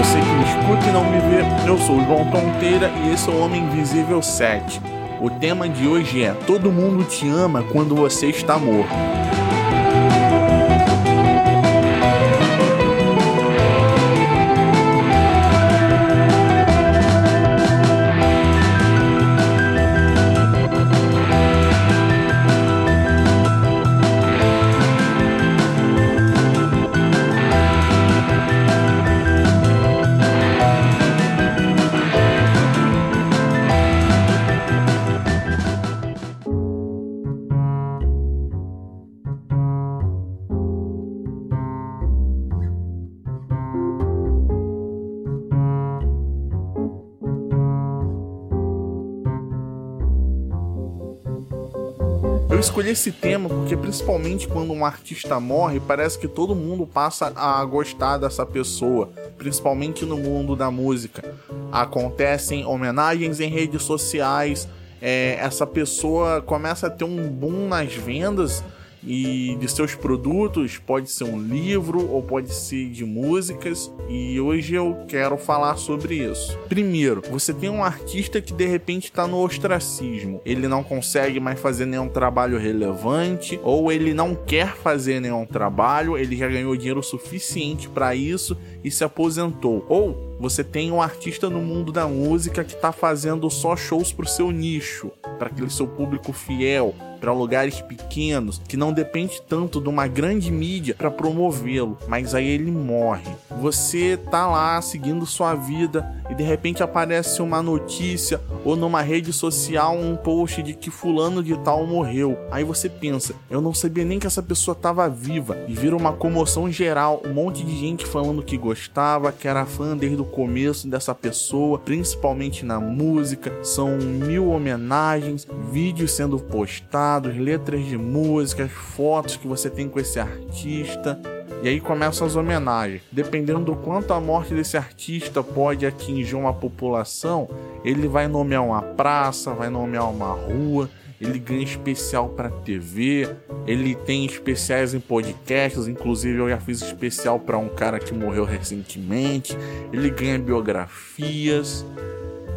escuta e não me vê, eu sou o João Tonteira e esse é o Homem Invisível 7. O tema de hoje é Todo mundo te ama quando você está morto. Escolhi esse tema porque, principalmente quando um artista morre, parece que todo mundo passa a gostar dessa pessoa, principalmente no mundo da música. Acontecem homenagens em redes sociais, é, essa pessoa começa a ter um boom nas vendas e de seus produtos, pode ser um livro ou pode ser de músicas, e hoje eu quero falar sobre isso. Primeiro, você tem um artista que de repente está no ostracismo, ele não consegue mais fazer nenhum trabalho relevante, ou ele não quer fazer nenhum trabalho, ele já ganhou dinheiro suficiente para isso e se aposentou, ou você tem um artista no mundo da música que está fazendo só shows para o seu nicho, para aquele seu público fiel, para lugares pequenos, que não depende tanto de uma grande mídia para promovê-lo, mas aí ele morre. Você tá lá seguindo sua vida e de repente aparece uma notícia ou numa rede social um post de que fulano de tal morreu. Aí você pensa, eu não sabia nem que essa pessoa estava viva e vira uma comoção geral, um monte de gente falando que gostava, que era fã desde o começo dessa pessoa, principalmente na música. São mil homenagens, vídeos sendo postados letras de músicas, fotos que você tem com esse artista. E aí começam as homenagens. Dependendo do quanto a morte desse artista pode atingir uma população, ele vai nomear uma praça, vai nomear uma rua, ele ganha especial para TV, ele tem especiais em podcasts, inclusive eu já fiz especial para um cara que morreu recentemente, ele ganha biografias.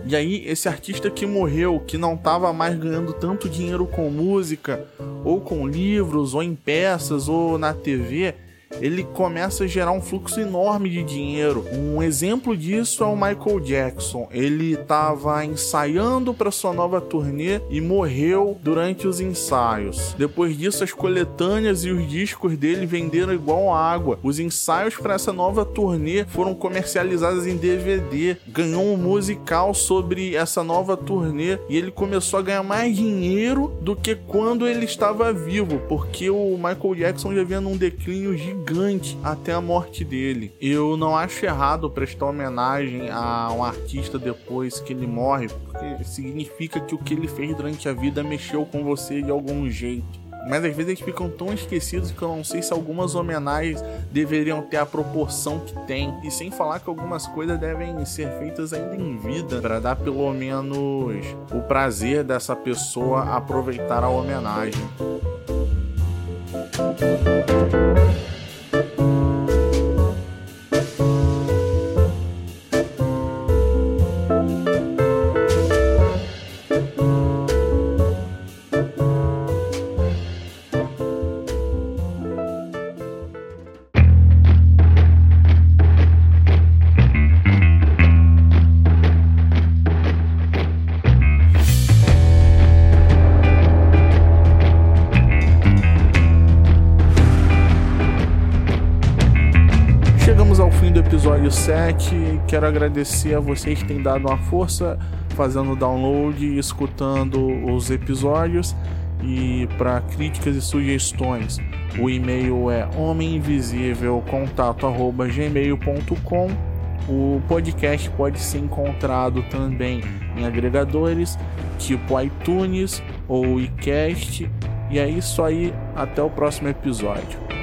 E aí, esse artista que morreu, que não estava mais ganhando tanto dinheiro com música, ou com livros, ou em peças, ou na TV, ele começa a gerar um fluxo enorme de dinheiro. Um exemplo disso é o Michael Jackson. Ele estava ensaiando para sua nova turnê e morreu durante os ensaios. Depois disso, as coletâneas e os discos dele venderam igual água. Os ensaios para essa nova turnê foram comercializados em DVD. Ganhou um musical sobre essa nova turnê e ele começou a ganhar mais dinheiro do que quando ele estava vivo, porque o Michael Jackson já vinha num declínio gigante gigante até a morte dele. Eu não acho errado prestar homenagem a um artista depois que ele morre, porque significa que o que ele fez durante a vida mexeu com você de algum jeito. Mas às vezes eles ficam tão esquecidos que eu não sei se algumas homenagens deveriam ter a proporção que tem. E sem falar que algumas coisas devem ser feitas ainda em vida para dar pelo menos o prazer dessa pessoa aproveitar a homenagem. Episódio 7. Quero agradecer a vocês que têm dado uma força fazendo download escutando os episódios. E para críticas e sugestões, o e-mail é homeminvisívelcontato@gmail.com. O podcast pode ser encontrado também em agregadores tipo iTunes ou iCast. E é isso aí, até o próximo episódio.